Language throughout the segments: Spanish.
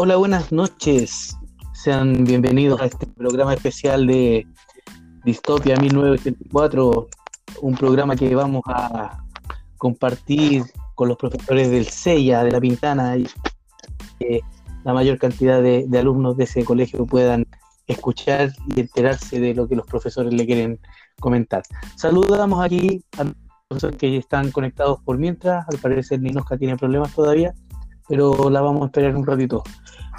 Hola, buenas noches. Sean bienvenidos a este programa especial de Distopia 1984, un programa que vamos a compartir con los profesores del CEIA, de La Pintana, y que la mayor cantidad de, alumnos de ese colegio puedan escuchar y enterarse de lo que los profesores le quieren comentar. Saludamos aquí a los profesores que están conectados por mientras, al parecer Ninosca tiene problemas todavía, pero la vamos a esperar un ratito.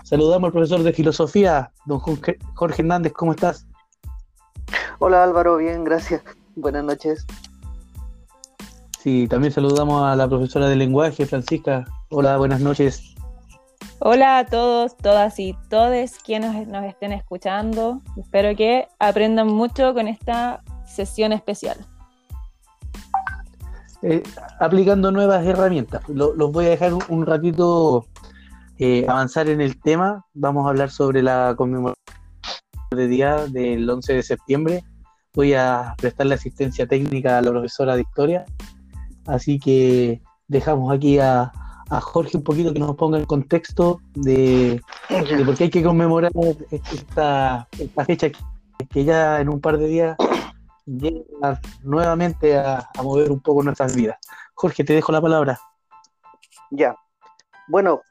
Saludamos al profesor de filosofía, don Jorge Hernández, ¿cómo estás? Hola Álvaro, bien, gracias. Buenas noches. Sí, también saludamos a la profesora de lenguaje, Francisca. Hola, buenas noches. Hola a todos, todas y todes quienes nos estén escuchando. Espero que aprendan mucho con esta sesión especial. Eh, aplicando nuevas herramientas. los voy a dejar un, ratito eh, avanzar en el tema. Vamos a hablar sobre la conmemoración de día del 11 de septiembre. Voy a prestarle asistencia técnica a la profesora de historia. Así que dejamos aquí a, Jorge un poquito que nos ponga el contexto de, por qué hay que conmemorar esta, fecha que, ya en un par de días nuevamente a, mover un poco nuestras vidas. Jorge, te dejo la palabra. Ya. Bueno,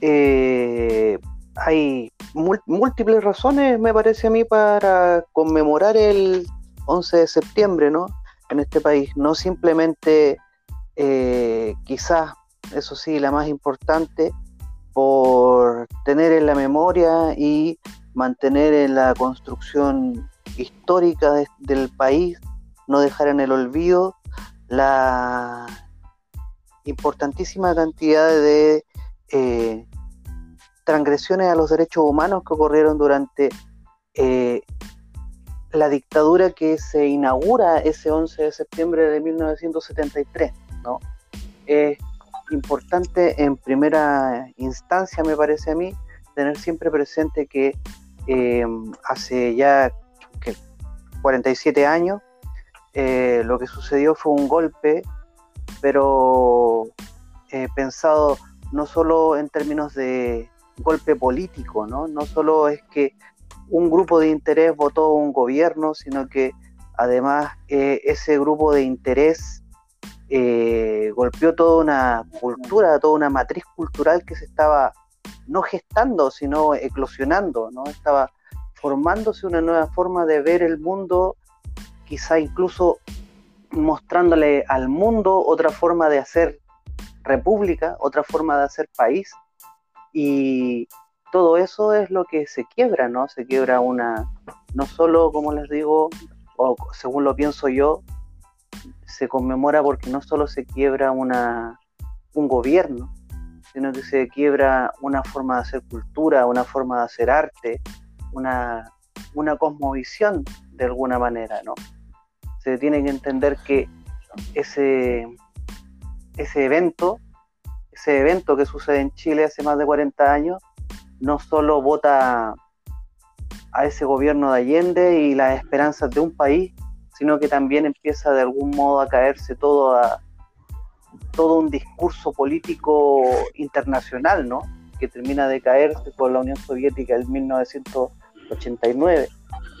eh, hay múltiples razones, me parece a mí, para conmemorar el 11 de septiembre, ¿no? En este país. No simplemente, eh, quizás, eso sí, la más importante, por tener en la memoria y mantener en la construcción histórica del país, no dejar en el olvido la importantísima cantidad de eh, transgresiones a los derechos humanos que ocurrieron durante eh, la dictadura que se inaugura ese 11 de septiembre de 1973. ¿no? Es importante en primera instancia, me parece a mí, tener siempre presente que eh, hace ya 47 años eh, lo que sucedió fue un golpe, pero pensado no solo en términos de golpe político, ¿no? No solo es que un grupo de interés votó un gobierno, sino que además eh, ese grupo de interés eh, golpeó toda una cultura, toda una matriz cultural que se estaba no gestando, sino eclosionando, ¿no? Estaba formándose una nueva forma de ver el mundo, quizá incluso mostrándole al mundo otra forma de hacer república, otra forma de hacer país, y todo eso es lo que se quiebra, ¿no? Se quiebra una, no solo, como les digo, o según lo pienso yo, se conmemora porque no solo se quiebra una, un gobierno, sino que se quiebra una forma de hacer cultura, una forma de hacer arte, una, una cosmovisión de alguna manera, ¿no? Se tiene que entender que ese, ese evento ese evento que sucede en Chile hace más de 40 años, no solo vota a ese gobierno de Allende y las esperanzas de un país, sino que también empieza de algún modo a caerse todo todo un discurso político internacional, ¿no? Que termina de caerse por la Unión Soviética en 1989.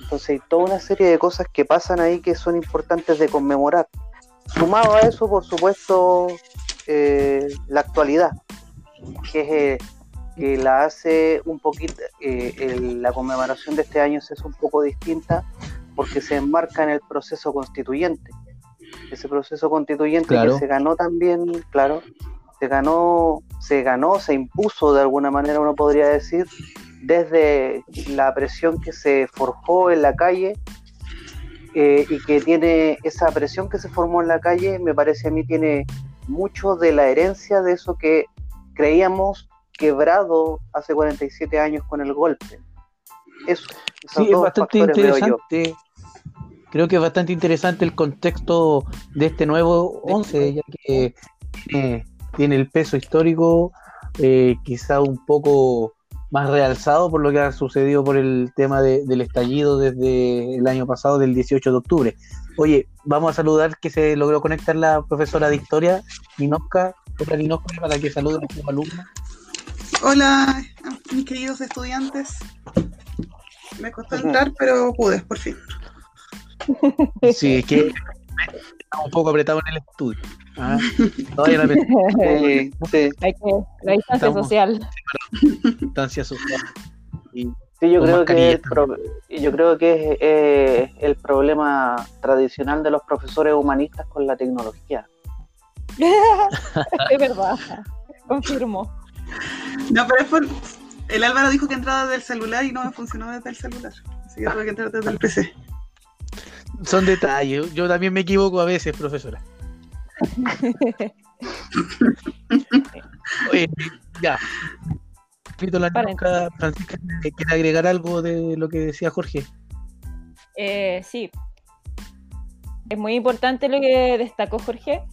Entonces hay toda una serie de cosas que pasan ahí que son importantes de conmemorar. Sumado a eso, por supuesto, eh, la actualidad, que es eh, que la hace un poquito, eh, la conmemoración de este año es un poco distinta porque se enmarca en el proceso constituyente. Ese proceso constituyente que se ganó también, claro, se ganó, se ganó, se impuso de alguna manera, uno podría decir, desde la presión que se forjó en la calle y que tiene esa presión que se formó en la calle, me parece a mí tiene mucho de la herencia de eso que creíamos quebrado hace 47 años con el golpe. Eso. Sí, es bastante interesante. Creo que es bastante interesante el contexto de este nuevo 11, ya que tiene, el peso histórico eh, quizá un poco más realzado por lo que ha sucedido por el tema del estallido desde el año pasado, del 18 de octubre. Oye, vamos a saludar que se logró conectar la profesora de historia, Ninoska. Para que salude a sus alumnos. Hola, mis queridos estudiantes. Me costó entrar, pero pude, por fin. Sí, es que estamos un poco apretados en el estudio. ¿Ah? No vayan a pensar Sí, sí. Hay que, la distancia Estamos- social. distancia social. Y Sí, yo creo que pro- yo creo que es eh, el problema tradicional de los profesores humanistas con la tecnología. es verdad. Confirmo. No, pero es por... El Álvaro dijo que entraba desde el celular y no me funcionó desde el celular. Así que tuve que entrar desde el PC. son detalles. Yo también me equivoco a veces, profesora. Oye, ya. La nota, Francisca, ¿quiere agregar algo de lo que decía Jorge? Eh, sí. Es muy importante lo que destacó Jorge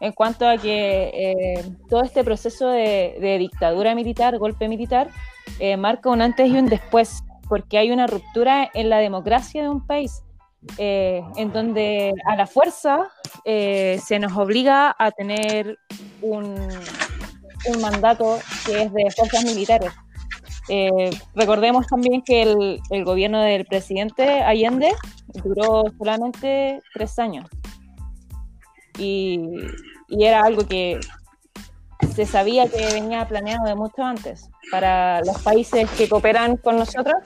en cuanto a que eh, todo este proceso de, de dictadura militar, golpe militar, eh, marca un antes y un después, porque hay una ruptura en la democracia de un país, eh, en donde a la fuerza eh, se nos obliga a tener un, un mandato que es de fuerzas militares. Eh, recordemos también que el, el gobierno del presidente Allende duró solamente tres años. Y, y era algo que se sabía que venía planeado de mucho antes. Para los países que cooperan con nosotros,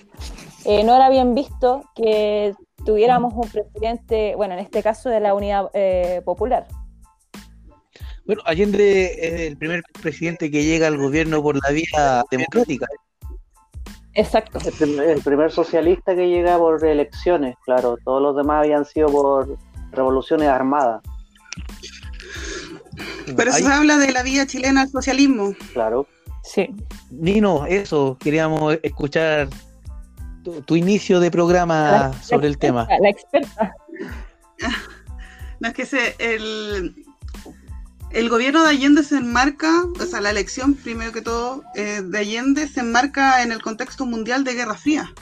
eh, no era bien visto que tuviéramos un presidente, bueno, en este caso de la Unidad eh, Popular. Bueno, Allende es el primer presidente que llega al gobierno por la vía democrática. Exacto. El primer, el primer socialista que llega por elecciones, claro. Todos los demás habían sido por revoluciones armadas, Pero eso se habla de la vía chilena al socialismo. claro. Sí. Nino, eso, queríamos escuchar tu, tu inicio de programa La- sobre la el tema. La experta. No es que se, el, el gobierno de Allende se enmarca, o sea, la elección, primero que todo, eh, de Allende se enmarca en el contexto mundial de Guerra Fría.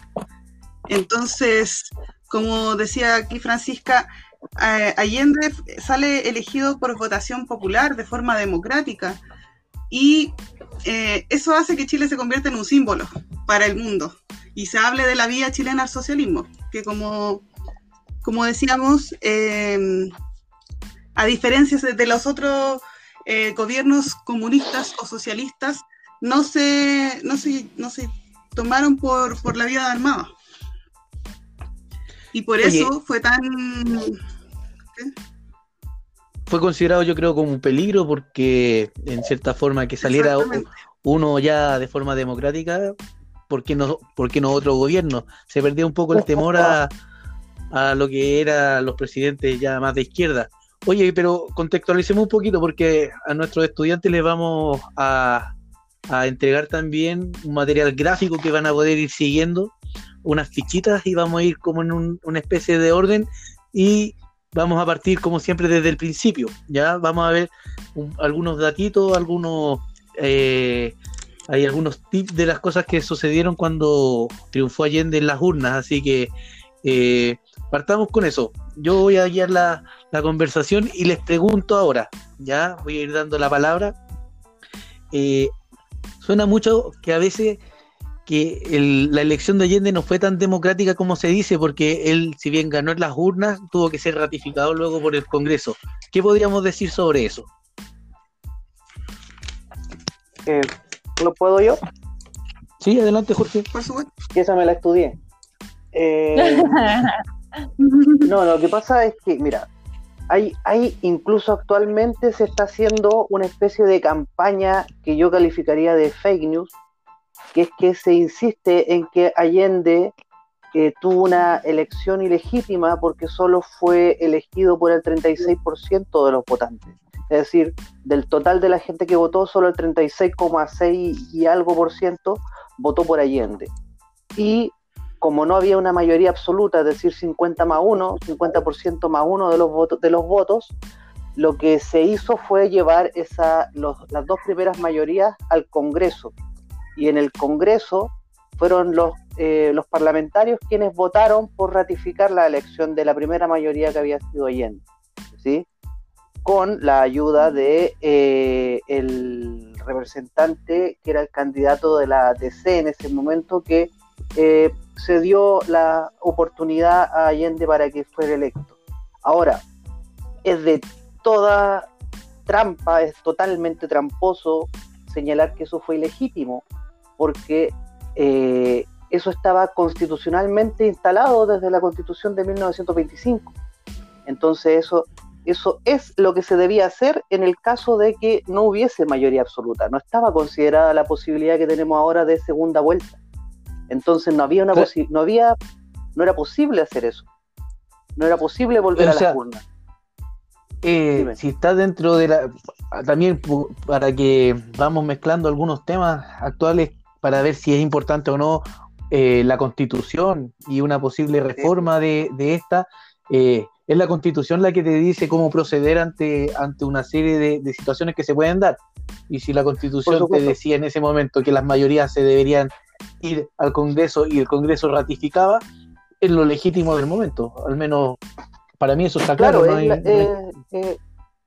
Entonces, como decía aquí Francisca, eh, Allende sale elegido por votación popular de forma democrática y eh, eso hace que Chile se convierta en un símbolo para el mundo y se hable de la vía chilena al socialismo, que como, como decíamos, eh, a diferencia de los otros eh, gobiernos comunistas o socialistas, no se, no se, no se tomaron por, por la vía armada. Y por Oye. eso fue tan... Fue considerado, yo creo, como un peligro porque, en cierta forma, que saliera uno ya de forma democrática, ¿por qué no, por qué no otro gobierno? Se perdió un poco el temor a, a lo que eran los presidentes ya más de izquierda. Oye, pero contextualicemos un poquito porque a nuestros estudiantes les vamos a, a entregar también un material gráfico que van a poder ir siguiendo, unas fichitas y vamos a ir como en un- una especie de orden y vamos a partir como siempre desde el principio, ¿ya? Vamos a ver un- algunos datitos, algunos... eh, hay algunos tips de las cosas que sucedieron cuando triunfó Allende en las urnas, así que eh, partamos con eso. Yo voy a guiar la, conversación y les pregunto ahora, ya voy a ir dando la palabra. Eh, suena mucho que a veces que la elección de Allende no fue tan democrática como se dice, porque él, si bien ganó en las urnas, tuvo que ser ratificado luego por el Congreso. ¿Qué podríamos decir sobre eso? Eh, ¿Lo puedo yo? Sí, adelante, Jorge. Por supuesto. Que esa me la estudié. Eh, no, lo que pasa es que, mira, hay, hay incluso actualmente se está haciendo una especie de campaña que yo calificaría de fake news, que es que se insiste en que Allende eh, tuvo una elección ilegítima porque solo fue elegido por el 36% de los votantes. Es decir, del total de la gente que votó, solo el 36,6 y algo por ciento votó por Allende. Y como no había una mayoría absoluta, es decir, 50 más 1, 50% más 1 de los, votos, de los votos, lo que se hizo fue llevar esa, las dos primeras mayorías al Congreso. Y en el Congreso fueron los, eh, los parlamentarios quienes votaron por ratificar la elección de la primera mayoría que había sido Allende. ¿sí? Con la ayuda de eh, el representante, que era el candidato de la DC en ese momento, que eh, se dio la oportunidad a Allende para que fuera electo. Ahora, es de toda trampa, es totalmente tramposo señalar que eso fue ilegítimo, porque eh, eso estaba constitucionalmente instalado desde la constitución de 1925. Entonces eso, eso es lo que se debía hacer en el caso de que no hubiese mayoría absoluta. No estaba considerada la posibilidad que tenemos ahora de segunda vuelta. Entonces no había una no había, no era posible hacer eso. No era posible volver a la urna. Eh, si está dentro de la también para que vamos mezclando algunos temas actuales para ver si es importante o no eh, la constitución y una posible reforma de, esta, eh, es la constitución la que te dice cómo proceder ante, ante una serie de, situaciones que se pueden dar. Y si la constitución te decía en ese momento que las mayorías se deberían ir al Congreso y el Congreso ratificaba, es lo legítimo del momento. Al menos para mí eso está claro. claro es,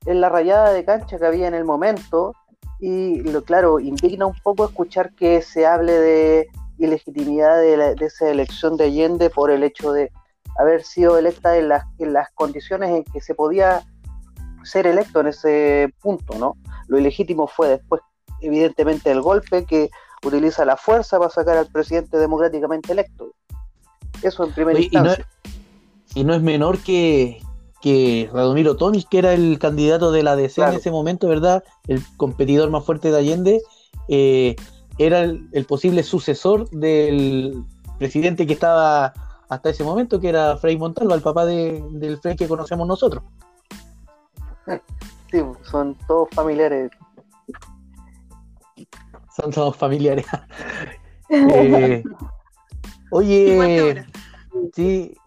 la, rayada de cancha que había en el momento y lo claro, indigna un poco escuchar que se hable de ilegitimidad de, de, esa elección de Allende por el hecho de haber sido electa en las, en las condiciones en que se podía ser electo en ese punto, ¿no? Lo ilegítimo fue después, evidentemente, el golpe que utiliza la fuerza para sacar al presidente democráticamente electo. Eso en primera instancia. Y no, es, menor que, que Radomiro Tomis, que era el candidato de la DC en ese momento, ¿verdad? El competidor más fuerte de Allende, eh, era el, posible sucesor del presidente que estaba hasta ese momento, que era Frei Montalva, el papá del Frei que conocemos nosotros. Sí, son todos familiares. Son todos familiares. Eh, oye, sí,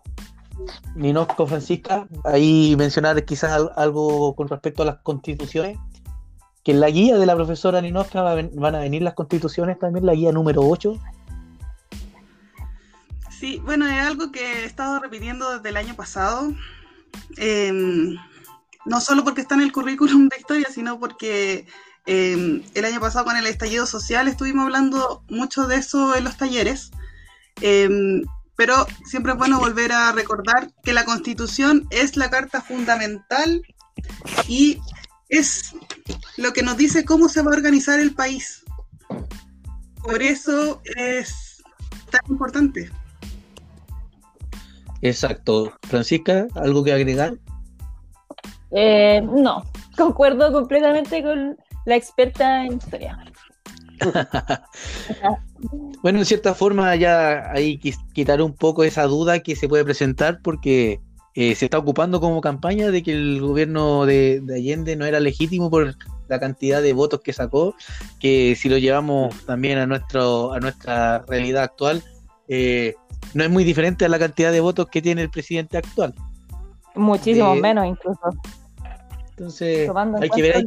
Ninosco Francisca, ahí mencionar quizás algo con respecto a las constituciones que en la guía de la profesora Ninoska van a venir las constituciones también, la guía número 8. Sí, bueno, es algo que he estado repitiendo desde el año pasado. Em, no solo porque está en el currículum de historia, sino porque em, el año pasado con el estallido social estuvimos hablando mucho de eso en los talleres. Em, pero siempre es bueno volver a recordar que la constitución es la carta fundamental y es lo que nos dice cómo se va a organizar el país. Por eso es tan importante. Exacto. Francisca, ¿algo que agregar? Eh, no, concuerdo completamente con la experta en historia. bueno, en cierta forma ya hay que quitar un poco esa duda que se puede presentar porque eh, se está ocupando como campaña de que el gobierno de, Allende no era legítimo por la cantidad de votos que sacó, que si lo llevamos también a, nuestro, a nuestra realidad actual, eh, no es muy diferente a la cantidad de votos que tiene el presidente actual. Muchísimo menos incluso. Entonces, hay que ver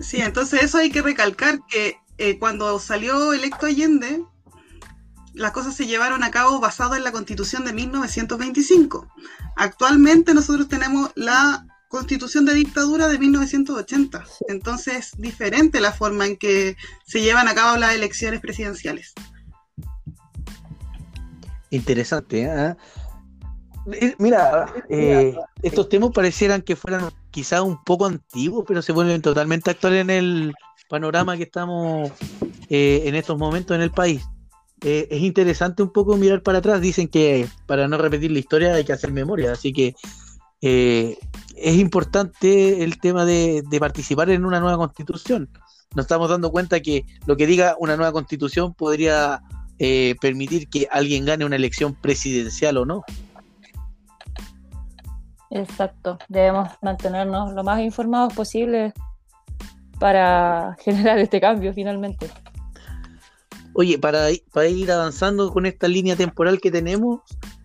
Sí, entonces eso hay que recalcar que eh, cuando salió electo Allende, las cosas se llevaron a cabo basado en la constitución de 1925. Actualmente nosotros tenemos la constitución de dictadura de 1980. Entonces es diferente la forma en que se llevan a cabo las elecciones presidenciales. Interesante. ¿eh? eh mira, eh, estos temas parecieran que fueran quizás un poco antiguos, pero se vuelven totalmente actuales en el panorama que estamos eh, en estos momentos en el país. Eh, es interesante un poco mirar para atrás. Dicen que para no repetir la historia hay que hacer memoria, así que eh, es importante el tema de, participar en una nueva constitución. Nos estamos dando cuenta que lo que diga una nueva constitución podría eh, permitir que alguien gane una elección presidencial o no. Exacto, debemos mantenernos lo más informados posible para generar este cambio finalmente. Oye, para, para ir avanzando con esta línea temporal que tenemos,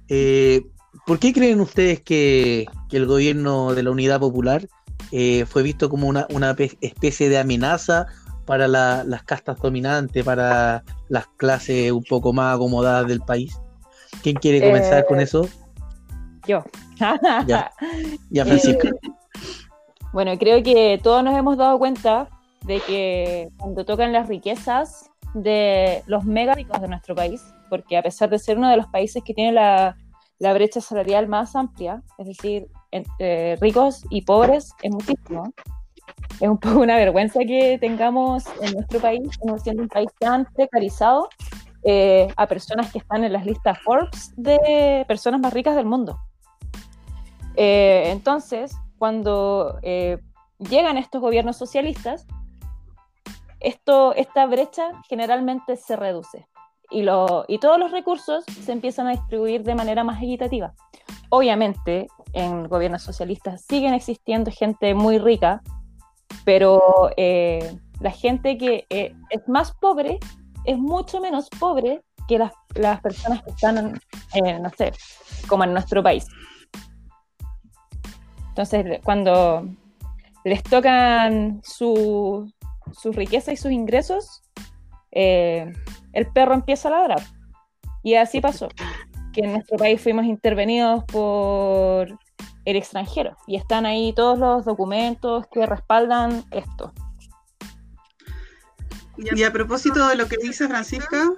eh, ¿por qué creen ustedes que, el gobierno de la Unidad Popular eh, fue visto como una, especie de amenaza para las castas dominantes, para las clases un poco más acomodadas del país? ¿Quién quiere comenzar con eh, eso? Yo. ya, ya Francisca. Bueno, creo que todos nos hemos dado cuenta de que cuando tocan las riquezas de los mega ricos de nuestro país, porque a pesar de ser uno de los países que tiene la, la brecha salarial más amplia, es decir, entre ricos y pobres, es muchísimo. Es un poco una vergüenza que tengamos en nuestro país, siendo un país tan precarizado, eh, a personas que están en las listas Forbes de personas más ricas del mundo. Eh, entonces, cuando eh, llegan estos gobiernos socialistas, esto, esta brecha generalmente se reduce y, lo, y todos los recursos se empiezan a distribuir de manera más equitativa. Obviamente, en gobiernos socialistas siguen existiendo gente muy rica, pero eh, la gente que eh, es más pobre es mucho menos pobre que las, las personas que están, eh, no sé, como en nuestro país. Entonces, cuando les tocan su, sus riquezas y sus ingresos, eh, el perro empieza a ladrar. Y así pasó, que en nuestro país fuimos intervenidos por el extranjero y están ahí todos los documentos que respaldan esto. Y a propósito de lo que dice Francisca,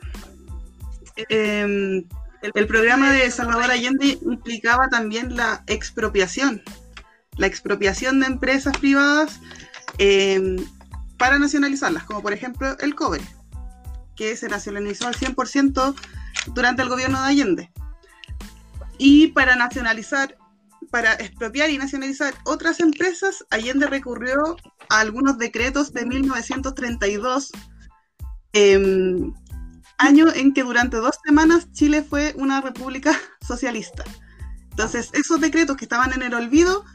eh, el programa de Salvador Allende implicaba también la expropiación, la expropiación de empresas privadas eh, para nacionalizarlas, como por ejemplo el cobre, que se nacionalizó al 100% durante el gobierno de Allende. Y para nacionalizar, para expropiar y nacionalizar otras empresas, Allende recurrió a algunos decretos de 1932, eh, año en que durante dos semanas Chile fue una república socialista. Entonces, esos decretos que estaban en el olvido,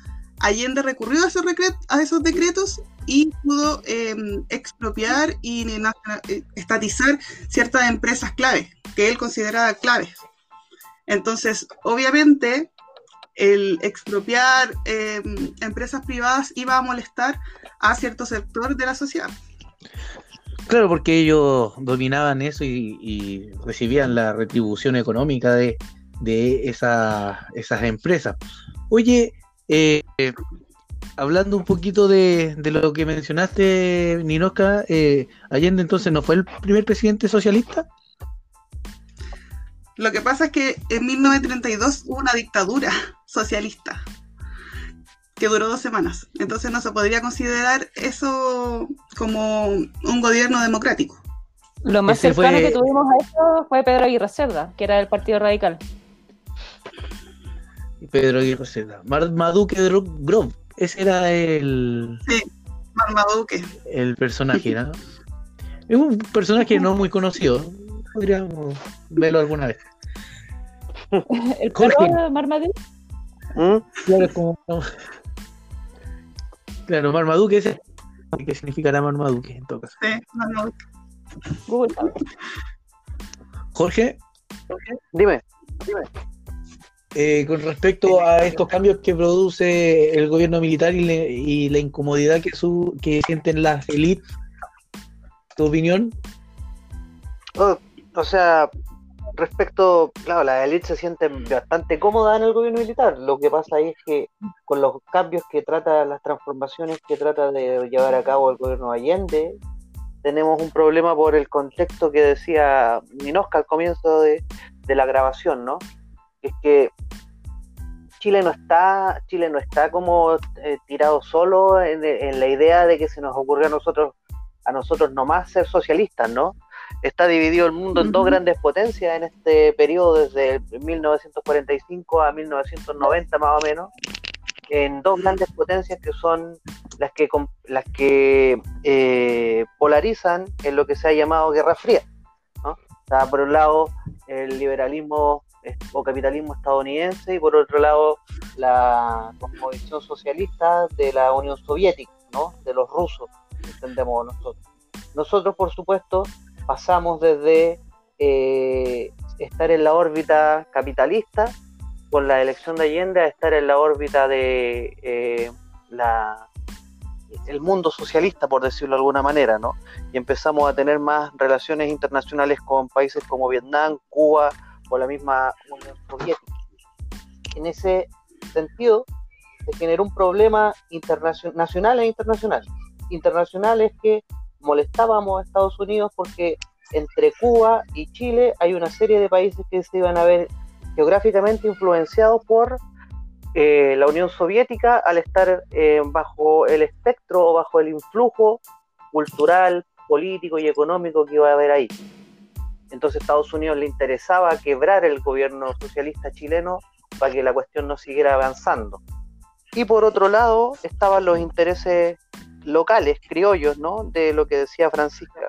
Allende recurrió a esos, decretos y pudo eh, expropiar y eh, estatizar ciertas empresas claves, que él consideraba claves. Entonces, obviamente, el expropiar eh, empresas privadas iba a molestar a cierto sector de la sociedad. Claro, porque ellos dominaban eso y, recibían la retribución económica de, de esa, esas empresas. Oye, eh, hablando un poquito de, de, lo que mencionaste, Ninoska, eh, Allende entonces no fue el primer presidente socialista. Lo que pasa es que en 1932 hubo una dictadura socialista que duró dos semanas. Entonces no se podría considerar eso como un gobierno democrático. Lo más Ese cercano fue... que tuvimos a eso fue Pedro Aguirre Cerda, que era del Partido Radical. Pedro Aguirre Cerda. Marmaduke Grove. Ese era el. Sí, Marmaduke. El personaje, ¿no? es un personaje no muy conocido. Podríamos verlo alguna vez. ¿El perro Marmaduke? ¿Mm? Claro, como. Claro, Marmaduke ese. ¿Qué significará Marmaduke en todo caso? Sí, Marmaduke. Google. Jorge. Jorge. Dime, dime. Eh, con respecto a estos cambios que produce el gobierno militar y, le, y la incomodidad que, su, que sienten las élites, ¿tu opinión? Oh, o sea, respecto, claro, las élites se sienten bastante cómodas en el gobierno militar. Lo que pasa ahí es que con los cambios que trata, las transformaciones que trata de llevar a cabo el gobierno Allende, tenemos un problema por el contexto que decía Minosca al comienzo de, de la grabación, ¿no? Es que Chile no está, Chile no está como eh, tirado solo en, en, la idea de que se nos ocurrió a nosotros, a nosotros nomás ser socialistas, ¿no? Está dividido el mundo en uh -huh. dos grandes potencias en este periodo desde 1945 a 1990 más o menos, en dos grandes potencias que son las que las que eh, polarizan en lo que se ha llamado Guerra Fría, ¿no? Está por un lado el liberalismo o capitalismo estadounidense y por otro lado la cosmovisión socialista de la Unión Soviética, ¿no? de los rusos, entendemos nosotros. Nosotros, por supuesto, pasamos desde eh, estar en la órbita capitalista con la elección de Allende a estar en la órbita de eh, la, el mundo socialista, por decirlo de alguna manera, ¿no? Y empezamos a tener más relaciones internacionales con países como Vietnam, Cuba, o la misma Unión Soviética. En ese sentido, se generó un problema nacional e internacional. Internacional es que molestábamos a Estados Unidos porque entre Cuba y Chile hay una serie de países que se iban a ver geográficamente influenciados por eh, la Unión Soviética al estar eh, bajo el espectro o bajo el influjo cultural, político y económico que iba a haber ahí. Entonces Estados Unidos le interesaba quebrar el gobierno socialista chileno para que la cuestión no siguiera avanzando. Y por otro lado estaban los intereses locales, criollos, ¿no? De lo que decía Francisca,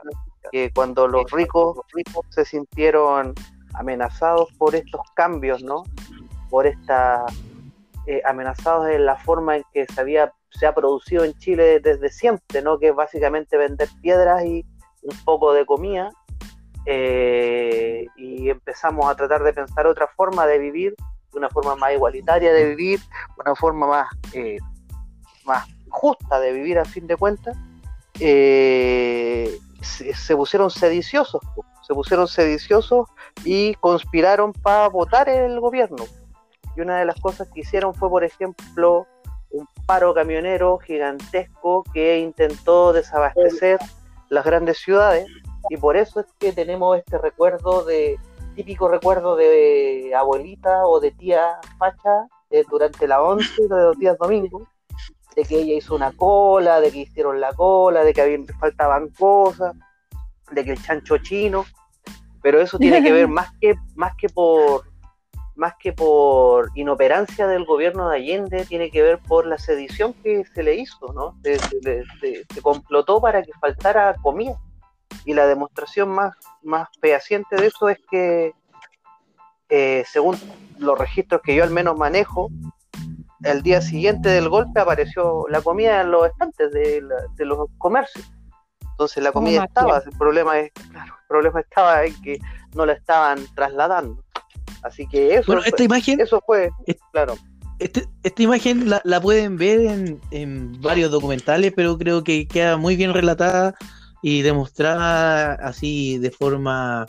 que cuando los ricos, ricos se sintieron amenazados por estos cambios, ¿no? Por esta eh, amenazados en la forma en que se había se ha producido en Chile desde siempre, ¿no? Que es básicamente vender piedras y un poco de comida. Eh, y empezamos a tratar de pensar otra forma de vivir, una forma más igualitaria de vivir, una forma más, eh, más justa de vivir a fin de cuentas. Se, se, pusieron sediciosos, se pusieron sediciosos y conspiraron para votar el gobierno. Y una de las cosas que hicieron fue, por ejemplo, un paro camionero gigantesco que intentó desabastecer las grandes ciudades. Y por eso es que tenemos este recuerdo de, típico recuerdo de abuelita o de tía facha eh, durante la once de los días domingos, de que ella hizo una cola, de que hicieron la cola, de que había, faltaban cosas, de que el chancho chino, pero eso tiene que ver más que, más que por más que por inoperancia del gobierno de Allende, tiene que ver por la sedición que se le hizo, ¿no? Se, complotó para que faltara comida. Y la demostración más, más fehaciente de eso es que, eh, según los registros que yo al menos manejo, el día siguiente del golpe apareció la comida en los estantes de, los comercios. Entonces la comida estaba, el problema es, claro, el problema estaba en que no la estaban trasladando. Así que eso, bueno, esta imagen, eso fue, claro. Este, esta imagen la, pueden ver en, varios documentales, pero creo que queda muy bien relatada y demostrada así de forma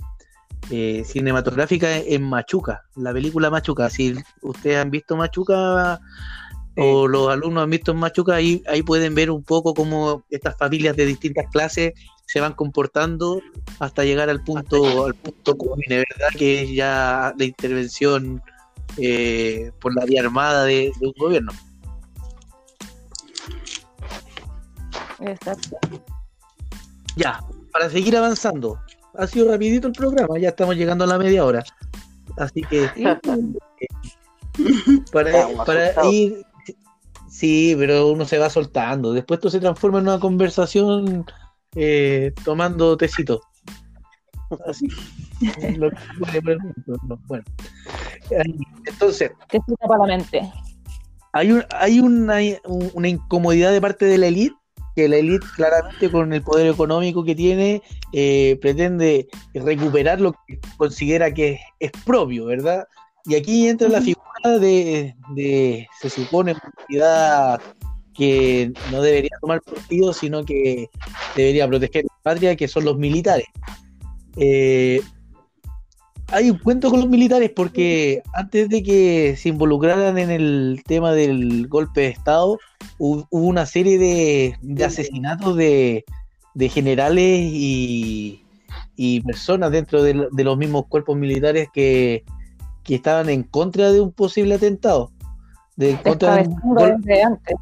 eh, cinematográfica en Machuca, la película Machuca. Si ustedes han visto Machuca o los alumnos han visto Machuca, ahí, ahí pueden ver un poco cómo estas familias de distintas clases se van comportando hasta llegar al punto, al punto ¿verdad? Que es ya la intervención eh, por la vía armada de, un gobierno. Ya, para seguir avanzando, ha sido rapidito el programa, ya estamos llegando a la media hora. Así que para, para ir sí, pero uno se va soltando. Después esto se transforma en una conversación eh, tomando tecito. Así. bueno. Entonces. para la mente. Hay, un, hay una, una incomodidad de parte de la élite que la élite claramente con el poder económico que tiene eh, pretende recuperar lo que considera que es, propio, ¿verdad? Y aquí entra la figura de, de se supone, una entidad que no debería tomar partido, sino que debería proteger la patria, que son los militares. Eh, hay un cuento con los militares porque antes de que se involucraran en el tema del golpe de Estado, hubo, una serie de, asesinatos de, generales y, personas dentro de, los mismos cuerpos militares que, estaban en contra de un posible atentado. De, contra de antes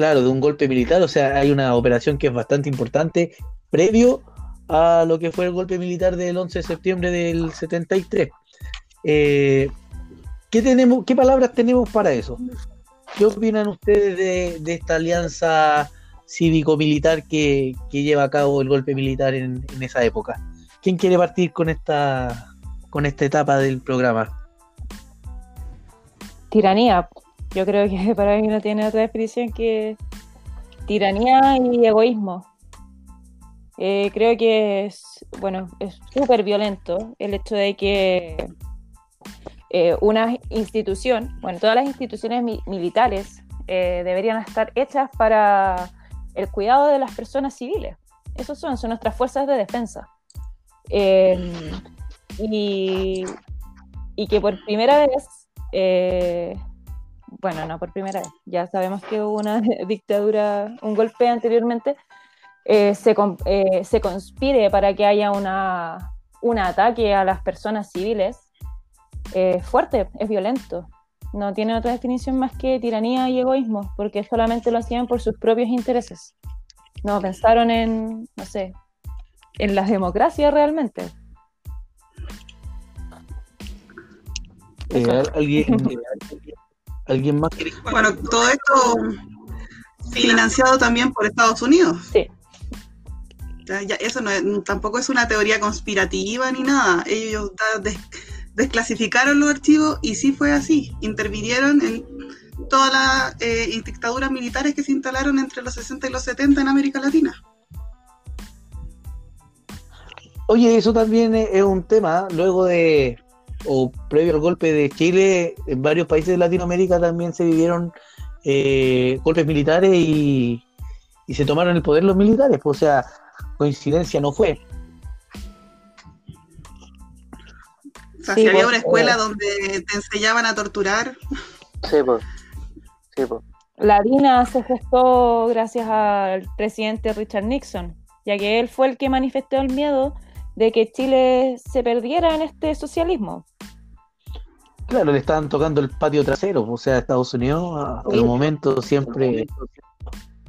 claro, de un golpe militar, o sea, hay una operación que es bastante importante previo a lo que fue el golpe militar del 11 de septiembre del 73. Eh, ¿qué, tenemos, ¿Qué palabras tenemos para eso? ¿Qué opinan ustedes de, esta alianza cívico-militar que, lleva a cabo el golpe militar en, en, esa época? ¿Quién quiere partir con esta, con esta etapa del programa? Tiranía. Yo creo que para mí no tiene otra definición que tiranía y egoísmo. Eh, creo que es, bueno, es súper violento el hecho de que eh, una institución, bueno, todas las instituciones militares eh, deberían estar hechas para el cuidado de las personas civiles. Esos son, son nuestras fuerzas de defensa. y, y que por primera vez bueno, no por primera vez, ya sabemos que hubo una dictadura, un golpe anteriormente, eh, se, eh, se, conspire para que haya una, un ataque a las personas civiles, es fuerte, es violento. No tiene otra definición más que tiranía y egoísmo, porque solamente lo hacían por sus propios intereses. No pensaron en, no sé, en las democracias realmente. Eh, ¿alguien, ¿Alguien más? Bueno, todo esto financiado también por Estados Unidos. Sí. Eso no tampoco es una teoría conspirativa ni nada. Ellos desclasificaron los archivos y sí fue así. Intervinieron en todas las eh, dictaduras militares que se instalaron entre los 60 y los 70 en América Latina. Oye, eso también es un tema. Luego de, o previo al golpe de Chile, en varios países de Latinoamérica también se vivieron eh, golpes militares y, se tomaron el poder los militares. Pues, o sea, coincidencia no fue. O sea, si había una escuela eh. donde te enseñaban a torturar. Sí, pues. Sí, pues. La DINA se gestó gracias al presidente Richard Nixon, ya que él fue el que manifestó el miedo de que Chile se perdiera en este socialismo. Claro, le estaban tocando el patio trasero, o sea, Estados Unidos hasta el momento siempre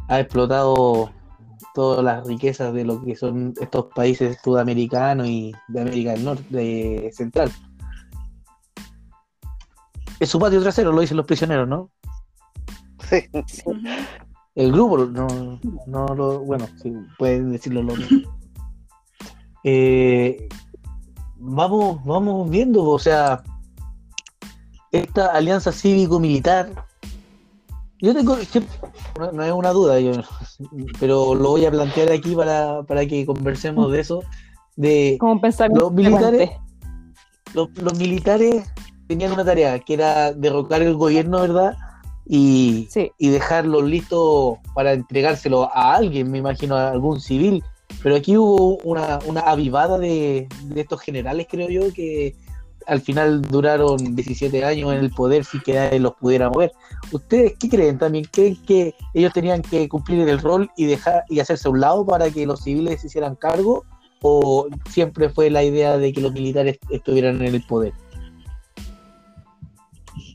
ha explotado todas las riquezas de lo que son estos países sudamericanos y de América del Norte, de Central. Es su patio trasero, lo dicen los prisioneros, ¿no? Sí. El grupo, no, no lo, bueno, sí, pueden decirlo lo mismo. Eh, vamos, vamos viendo, o sea, esta alianza cívico-militar, yo tengo, no, es una duda, yo, pero lo voy a plantear aquí para, que conversemos de eso, de los militares, los, militares tenían una tarea, que era derrocar el gobierno, ¿verdad? Y, y dejarlo listo para entregárselo a alguien, me imagino, a algún civil. Pero aquí hubo una, avivada de, estos generales, creo yo, que al final duraron 17 años en el poder sin que los pudiera mover. ¿Ustedes qué creen también? ¿Creen que ellos tenían que cumplir el rol y dejar y hacerse a un lado para que los civiles se hicieran cargo? ¿O siempre fue la idea de que los militares estuvieran en el poder?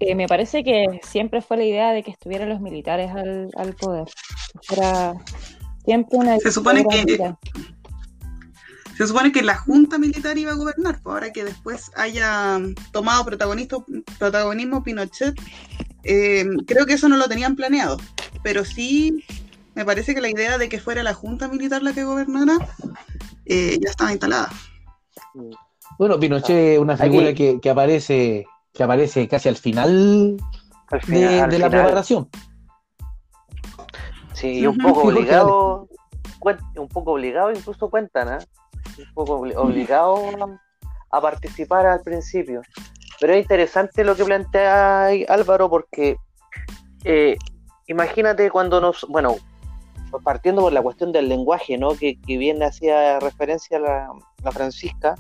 Eh, me parece que siempre fue la idea de que estuvieran los militares al, al poder. Era Siempre una se supone que se supone que la junta militar iba a gobernar, pues ahora que después haya tomado protagonismo Pinochet, eh, creo que eso no lo tenían planeado, pero sí me parece que la idea de que fuera la junta militar la que gobernara eh, ya estaba instalada. Bueno, Pinochet es una figura que, aparece que aparece casi al final, de, la preparación. Sí, un poco obligado, un poco obligado incluso cuentan, ¿eh? Un poco obligado a, participar al principio. Pero es interesante lo que plantea Álvaro porque eh, imagínate cuando nos, bueno, partiendo por la cuestión del lenguaje, ¿no? Que, que bien hacía referencia la, la Francisca,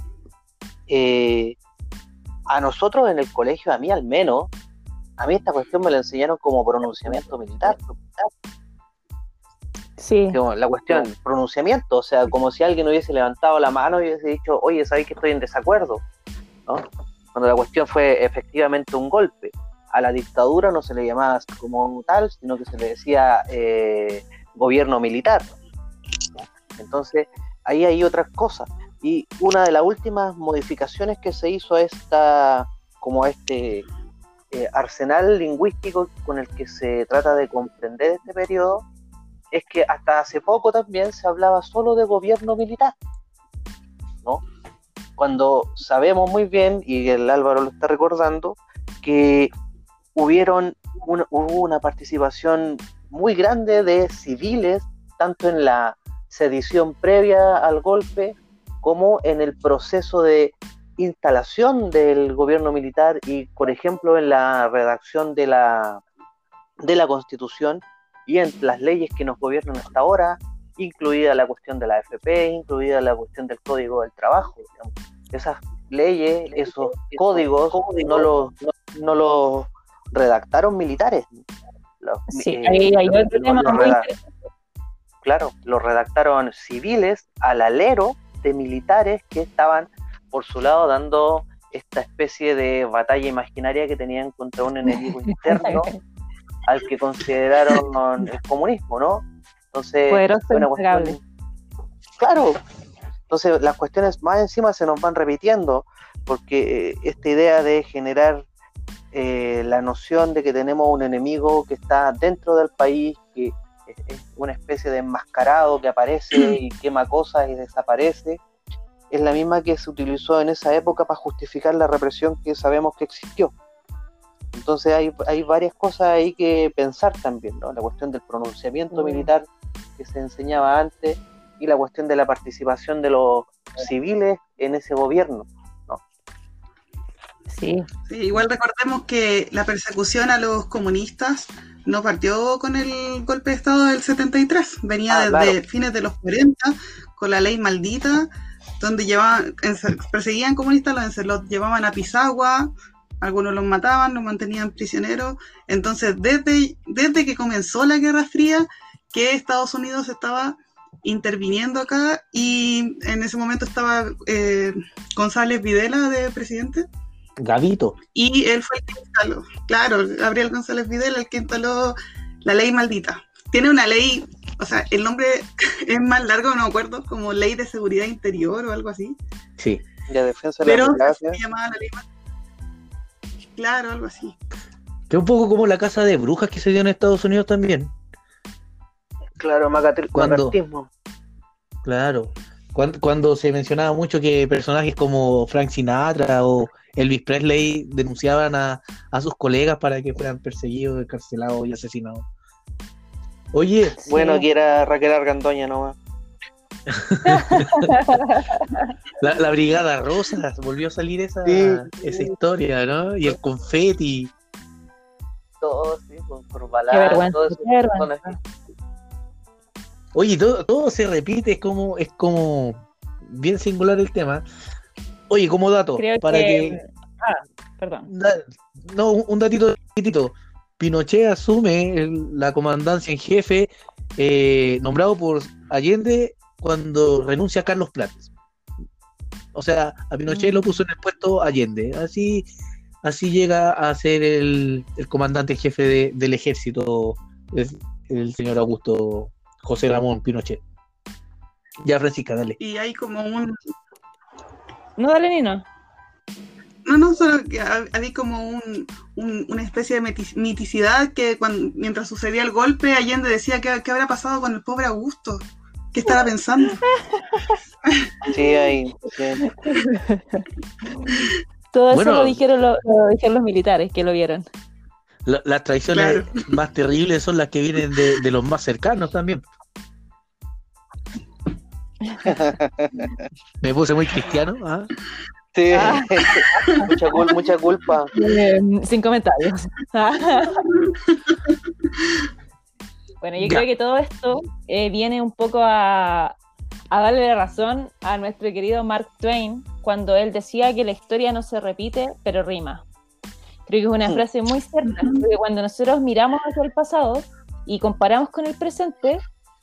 eh, a nosotros en el colegio, a mí al menos, a mí esta cuestión me la enseñaron como pronunciamiento militar. Sí. la cuestión, pronunciamiento, o sea, como si alguien hubiese levantado la mano y hubiese dicho, oye, sabéis que estoy en desacuerdo, ¿no? Cuando la cuestión fue efectivamente un golpe. A la dictadura no se le llamaba como tal, sino que se le decía eh, gobierno militar. Entonces, ahí hay otras cosas. Y una de las últimas modificaciones que se hizo a esta, como a este eh, arsenal lingüístico con el que se trata de comprender este periodo, es que hasta hace poco también se hablaba solo de gobierno militar, ¿no? Cuando sabemos muy bien, y el Álvaro lo está recordando, que hubieron hubo una participación muy grande de civiles, tanto en la sedición previa al golpe como en el proceso de instalación del gobierno militar y, por ejemplo, en la redacción de la, de la constitución y en las leyes que nos gobiernan hasta ahora, incluida la cuestión de la AFP, incluida la cuestión del Código del Trabajo. Esas leyes, esos códigos, no los, no, redactaron militares. Los, Sí, eh, ahí hay otro tema muy claro, los redactaron civiles al alero de militares que estaban por su lado dando esta especie de batalla imaginaria que tenían contra un enemigo interno al que consideraron el comunismo, ¿no? Entonces, Poderoso una cuestión-. Claro. Entonces las cuestiones más encima se nos van repitiendo porque eh, esta idea de generar eh, la noción de que tenemos un enemigo que está dentro del país, que es, es una especie de enmascarado que aparece y quema cosas y desaparece, es la misma que se utilizó en esa época para justificar la represión que sabemos que existió. Entonces hay, hay varias cosas ahí que pensar también, ¿no? La cuestión del pronunciamiento Mm. militar que se enseñaba antes y la cuestión de la participación de los civiles en ese gobierno. Sí, Sí, igual recordemos que la persecución a los comunistas no partió con el golpe de Estado del 73, venía Ah, desde claro. fines de los 40 con la ley maldita, donde llevaban, perseguían comunistas, los, los llevaban a Pisagua, algunos los mataban, los mantenían prisioneros. Entonces, desde, desde que comenzó la Guerra Fría, que Estados Unidos estaba interviniendo acá y en ese momento estaba eh, González Videla de presidente. Gavito. Y él fue el que instaló, claro, Gabriel González Videla, el que instaló la ley maldita. Tiene una ley, o sea, el nombre es más largo, no me acuerdo, como ley de seguridad interior o algo así. Sí. De defensa de la Pero se llamaba la ley maldita. Claro, algo así. Que es un poco como la casa de brujas que se dio en Estados Unidos también. Claro, macartismo. Claro. Cuando, cuando se mencionaba mucho que personajes como Frank Sinatra o Elvis Presley denunciaban a, a sus colegas para que fueran perseguidos, encarcelados y asesinados. Oye, sí. Bueno, que era Raquel Argandoña nomás. la, la Brigada Rosa, volvió a salir esa, Sí. esa historia, ¿no? Y el confeti. Todo, sí, con vergüenza, todo eso. qué vergüenza. Oye, todo, todo se repite, es como, es como bien singular el tema. Oye, como dato, Creo para que, que... Ah, perdón. da- no, un, un datito chiquitito. Pinochet asume el- la comandancia en jefe eh, nombrado por Allende cuando renuncia a Carlos Prats. O sea, a Pinochet Mm. lo puso en el puesto Allende. Así, así llega a ser el, el comandante jefe de- del ejército, el, el señor Augusto José Ramón Pinochet. Ya, Francisca, dale. Y hay como un... No, dale, Nino. No, no, solo que ha- había como un, un- una especie de miti- miticidad que cuando, mientras sucedía el golpe, Allende decía que qué habrá pasado con el pobre Augusto. ¿Qué estará pensando? Sí, ahí. sí. Todo Bueno. eso lo dijeron, lo, lo dijeron los militares que lo vieron. La- las traiciones Claro. más terribles son las que vienen de, de los más cercanos también. Me puse muy cristiano. ¿ah? Sí, Ah. mucha, cul- mucha culpa. Eh, sin comentarios. Bueno, yo Ya. creo que todo esto eh, viene un poco a, a darle la razón a nuestro querido Mark Twain cuando él decía que la historia no se repite, pero rima. Creo que es una Hmm. frase muy cierta, porque cuando nosotros miramos hacia el pasado y comparamos con el presente,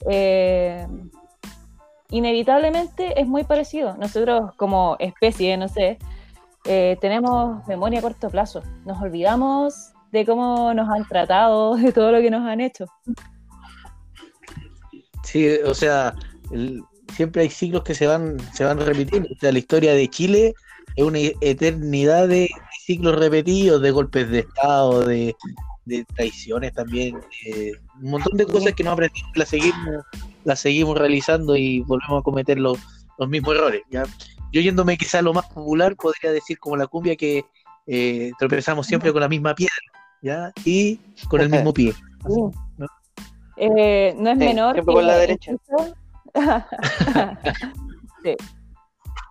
eh, inevitablemente es muy parecido. Nosotros como especie, no sé, eh, tenemos memoria a corto plazo. Nos olvidamos de cómo nos han tratado, de todo lo que nos han hecho. Sí, o sea, el- siempre hay ciclos que se van, se van repitiendo. O sea, la historia de Chile es una eternidad de ciclos repetidos, de golpes de Estado, de, de traiciones también, de un montón de cosas que no aprendimos, las seguimos, las seguimos realizando y volvemos a cometer los, los mismos errores. ¿ya? Yo yéndome quizá a lo más popular, podría decir como la cumbia que eh, tropezamos siempre con la misma piedra, ¿ya? Y con el mismo pie. Así, ¿no? Eh, no es Sí, menor. siempre con la que derecha. incluso- Sí.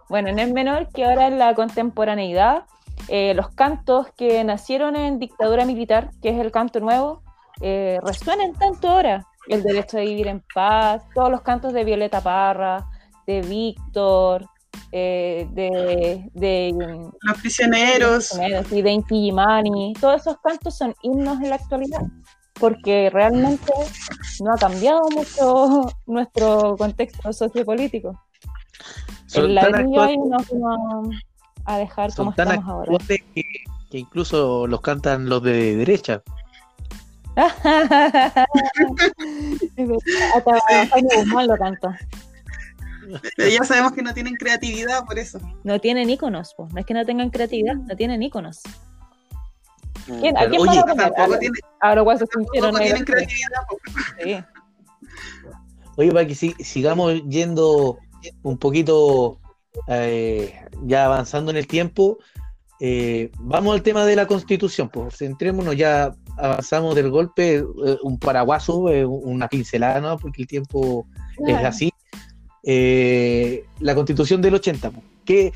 Bueno, no es menor que ahora en la contemporaneidad eh, los cantos que nacieron en dictadura militar, que es el canto nuevo, eh, resuenan tanto ahora. El derecho de vivir en paz, todos los cantos de Violeta Parra, de Víctor, eh, de, de los prisioneros y de Inti Gimani, todos esos cantos son himnos en la actualidad, porque realmente no ha cambiado mucho nuestro contexto sociopolítico. El ladrillo ahí nos va a dejar como estamos ahora. Que, que incluso los cantan los de derecha. Hasta Jaime Guzmán lo canta. Pero ya sabemos que no tienen creatividad por eso. No tienen iconos, no es que no tengan creatividad, no tienen iconos. ¿Quién, ¿A quién oye, van a poner? tampoco A- tiene- a los guasos Tampoco sinceros, no hay tienen gracia. creatividad. po. Sí. Oye, para que si- sigamos yendo un poquito eh, ya avanzando en el tiempo, eh, vamos al tema de la constitución. Pues centrémonos, ya avanzamos del golpe, eh, un paraguaso, eh, una pincelada, ¿no? porque el tiempo es así. Eh, la constitución del 80, pues. ¿Qué,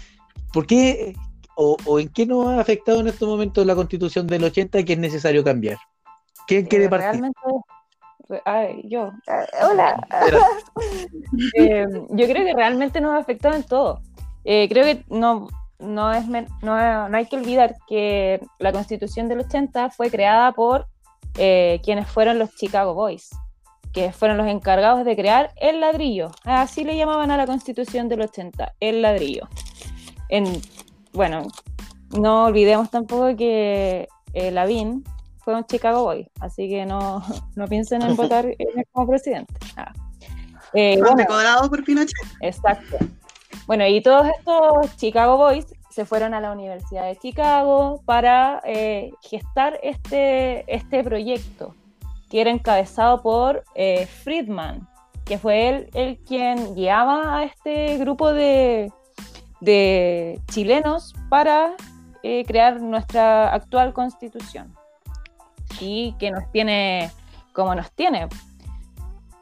¿por qué o, o en qué nos ha afectado en estos momentos la constitución del 80 que es necesario cambiar? ¿Quién quiere Eh, partir? Realmente, re- ay, yo. Ah, Hola. Eh, yo creo que realmente nos ha afectado en todo. Eh, creo que no, no, es, no, no hay que olvidar que la constitución del 80 fue creada por eh, quienes fueron los Chicago Boys, que fueron los encargados de crear el ladrillo. Así le llamaban a la constitución del 80, el ladrillo. En, bueno, no olvidemos tampoco que eh, Lavín fue un Chicago Boy, así que no, no piensen en votar él como presidente. Ah. Eh, bueno, por Pinochet. Exacto. Bueno, y todos estos Chicago Boys se fueron a la Universidad de Chicago para eh, gestar este, este proyecto, que era encabezado por eh, Friedman, que fue él el quien guiaba a este grupo de, de chilenos para eh, crear nuestra actual constitución y que nos tiene como nos tiene,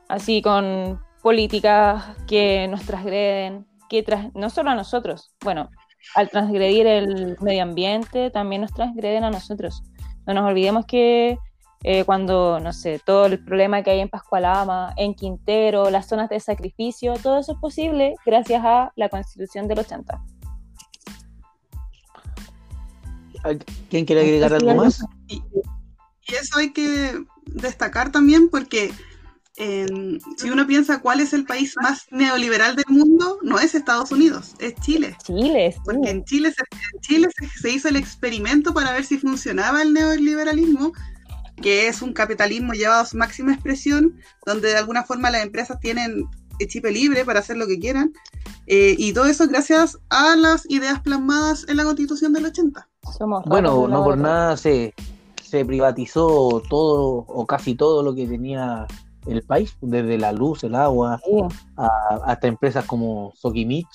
así con políticas que nos transgreden, que tras, no solo a nosotros, bueno, al transgredir el medio ambiente también nos transgreden a nosotros. No nos olvidemos que eh, cuando, no sé, todo el problema que hay en Pascualama, en Quintero, las zonas de sacrificio, todo eso es posible gracias a la Constitución del 80. ¿Quién quiere agregar algo más? Y eso hay que destacar también porque eh, si uno piensa cuál es el país más neoliberal del mundo, no es Estados Unidos, es Chile. Chile, sí. Porque en Chile, se, en Chile se, se hizo el experimento para ver si funcionaba el neoliberalismo, que es un capitalismo llevado a su máxima expresión, donde de alguna forma las empresas tienen el chip libre para hacer lo que quieran. eh, y todo eso gracias a las ideas plasmadas en la constitución del 80. Somos ratos Bueno, no por nada se, se privatizó todo o casi todo lo que tenía el país, desde la luz, el agua, Sí, a- hasta empresas como Sokimich,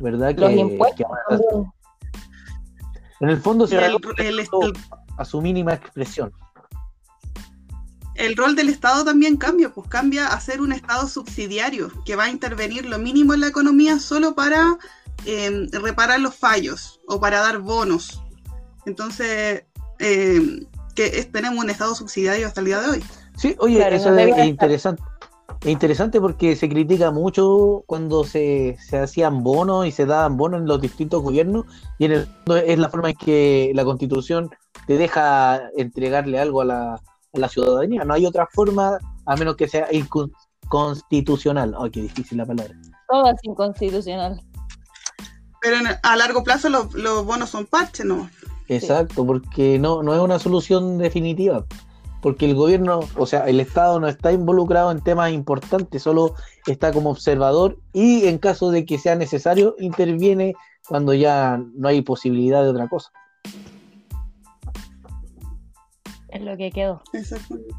¿verdad? Los Que- impuestos que ahora- también. en el fondo se el, el- el- a su mínima expresión. El rol del Estado también cambia, pues cambia a ser un Estado subsidiario que va a intervenir lo mínimo en la economía solo para eh, reparar los fallos o para dar bonos. Entonces, eh, que es- tenemos un Estado subsidiario hasta el día de hoy. Sí, oye, Claro, eso no es, interesante. Es interesante porque se critica mucho cuando se, se hacían bonos y se daban bonos en los distintos gobiernos y en el fondo es la forma en que la constitución te deja entregarle algo a la, a la ciudadanía. No hay otra forma a menos que sea inconstitucional. Ay, qué difícil la palabra. Todo es inconstitucional. Pero en- a largo plazo los, los bonos son parches, ¿no? Exacto, porque no, no es una solución definitiva. Porque el gobierno, o sea, el Estado no está involucrado en temas importantes, solo está como observador y en caso de que sea necesario interviene cuando ya no hay posibilidad de otra cosa. Es lo que quedó. Exactamente.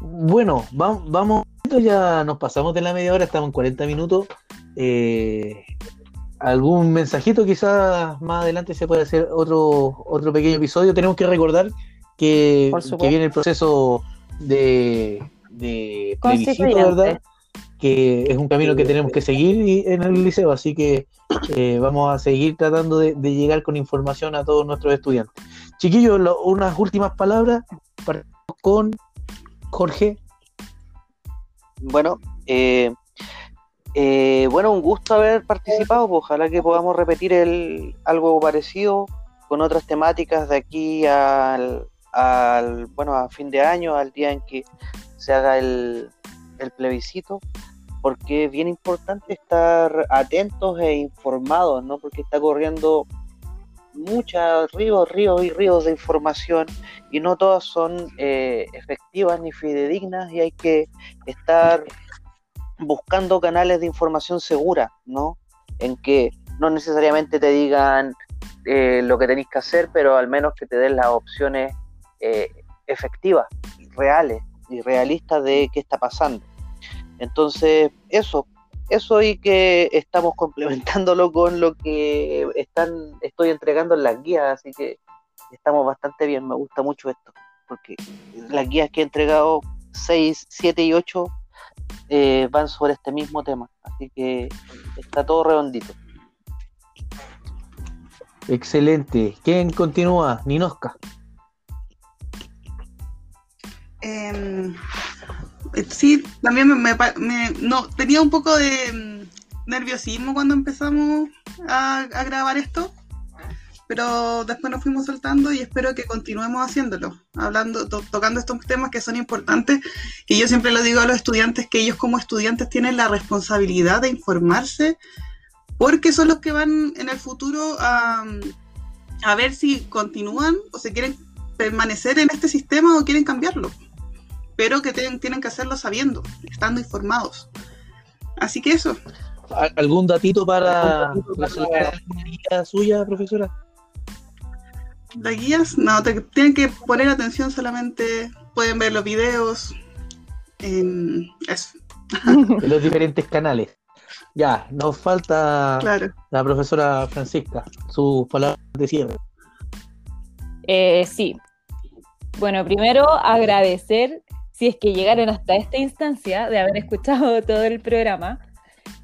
Bueno, va- vamos, ya nos pasamos de la media hora, estamos en 40 minutos. Eh, ¿Algún mensajito quizás más adelante se puede hacer otro, otro pequeño episodio? Tenemos que recordar que, que viene el proceso de, de plebiscito. ¿verdad? Que es un camino que tenemos que seguir en el liceo, así que eh, vamos a seguir tratando de, llegar con información a todos nuestros estudiantes. Chiquillos, lo- unas últimas palabras. Con Jorge. Bueno, eh, Eh, bueno, un gusto haber participado, pues, ojalá que podamos repetir el, algo parecido con otras temáticas de aquí al, al, bueno, a fin de año, al día en que se haga el, el plebiscito, porque es bien importante estar atentos e informados, ¿no? Porque está corriendo muchos ríos, ríos y ríos de información y no todas son eh, efectivas ni fidedignas y hay que estar buscando canales de información segura, ¿no? En que no necesariamente te digan eh, lo que tenéis que hacer, pero al menos que te den las opciones eh, efectivas, reales y realistas de qué está pasando. Entonces, eso, eso y que estamos complementándolo con lo que están, estoy entregando en las guías, así que estamos bastante bien, me gusta mucho esto, porque las guías que he entregado 6, 7 y 8 eh, van sobre este mismo tema, así que está todo redondito. Excelente. ¿Quién continúa? Ninosca. Eh, sí, también me, me, no, tenía un poco de mm, nerviosismo cuando empezamos a, grabar esto, pero después nos fuimos soltando y espero que continuemos haciéndolo, hablando, to, tocando estos temas que son importantes. Y yo siempre lo digo a los estudiantes que ellos como estudiantes tienen la responsabilidad de informarse, porque son los que van en el futuro a, a ver si continúan o se quieren permanecer en este sistema o quieren cambiarlo pero que tienen, tienen que hacerlo sabiendo, estando informados. Así que eso. ¿Algún datito para la guía suya, profesora? Las guías, no, te, tienen que poner atención solamente, pueden ver los videos, en eso. en los diferentes canales. Ya, nos falta claro. la profesora Francisca, sus palabras de cierre. Eh, sí. Bueno, primero agradecer si es que llegaron hasta esta instancia de haber escuchado todo el programa.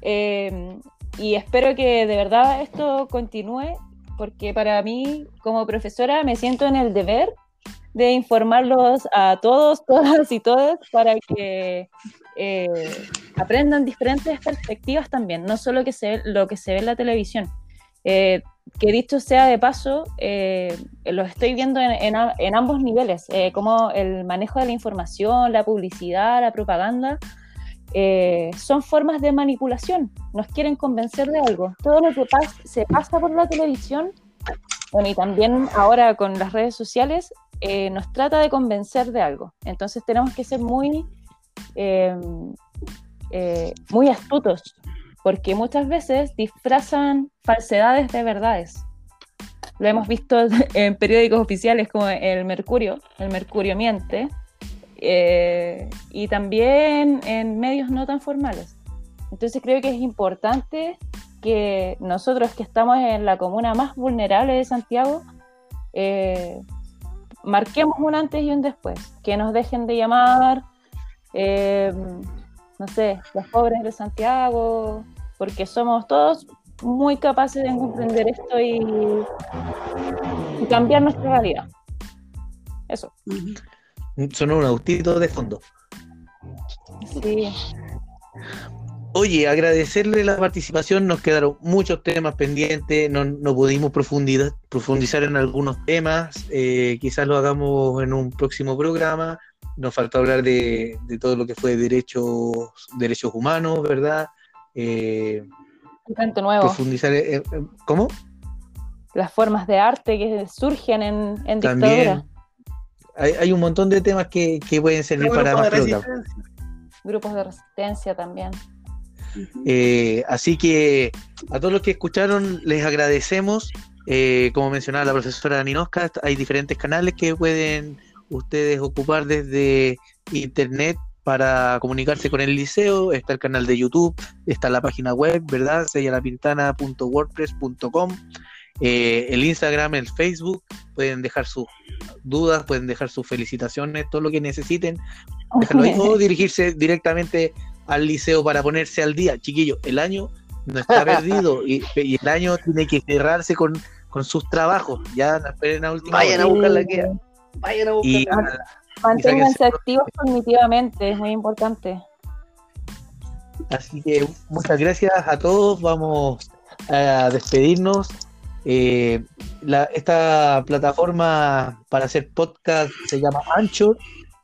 Eh, y espero que de verdad esto continúe, porque para mí como profesora me siento en el deber de informarlos a todos, todas y todos para que eh, aprendan diferentes perspectivas también, no solo que se, lo que se ve en la televisión. Eh, que dicho sea de paso, eh, lo estoy viendo en, en, en ambos niveles, eh, como el manejo de la información, la publicidad, la propaganda, eh, son formas de manipulación, nos quieren convencer de algo. Todo lo que pas se pasa por la televisión, bueno, y también ahora con las redes sociales, eh, nos trata de convencer de algo. Entonces tenemos que ser muy, eh, muy astutos porque muchas veces disfrazan falsedades de verdades. Lo hemos visto en periódicos oficiales como el Mercurio, el Mercurio miente, eh, y también en medios no tan formales. Entonces creo que es importante que nosotros que estamos en la comuna más vulnerable de Santiago, eh, marquemos un antes y un después, que nos dejen de llamar, eh, no sé, los pobres de Santiago, porque somos todos muy capaces de comprender esto y, y cambiar nuestra realidad. Eso. Son un autito de fondo. Sí. Oye, agradecerle la participación, nos quedaron muchos temas pendientes, no, no pudimos profundizar, profundizar en algunos temas, eh, quizás lo hagamos en un próximo programa, nos faltó hablar de, de todo lo que fue derechos, derechos humanos, ¿verdad? Eh, Tanto nuevo. profundizar, eh, ¿cómo? Las formas de arte que surgen en, en También dictadura. hay, hay un montón de temas que, que pueden servir para más. Grupos de resistencia también. Eh, así que a todos los que escucharon les agradecemos. Eh, como mencionaba la profesora Ninosca, hay diferentes canales que pueden ustedes ocupar desde internet para comunicarse con el liceo. Está el canal de YouTube, está la página web, ¿verdad? sellalapintana.wordpress.com. Eh, el Instagram, el Facebook, pueden dejar sus dudas, pueden dejar sus felicitaciones, todo lo que necesiten, déjalo ahí, o dirigirse directamente al liceo para ponerse al día. Chiquillos, el año no está perdido y, y el año tiene que cerrarse con, con sus trabajos. Ya esperen a última Vayan a buscar la guía. Vayan a buscar La. Manténganse activos cognitivamente, es muy importante. Así que muchas gracias a todos. Vamos a despedirnos. Eh, esta plataforma para hacer podcast se llama Anchor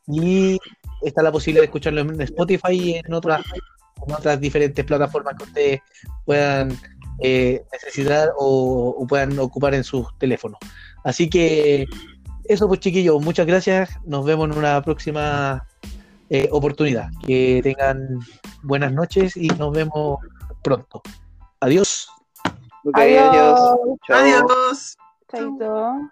y está la posibilidad de escucharlo en Spotify y en otras, otras diferentes plataformas que ustedes puedan eh, necesitar o, puedan ocupar en sus teléfonos. Así que eso pues chiquillos, muchas gracias. Nos vemos en una próxima eh, oportunidad. Que tengan buenas noches y nos vemos pronto. Adiós. adiós. Adiós. Chaito.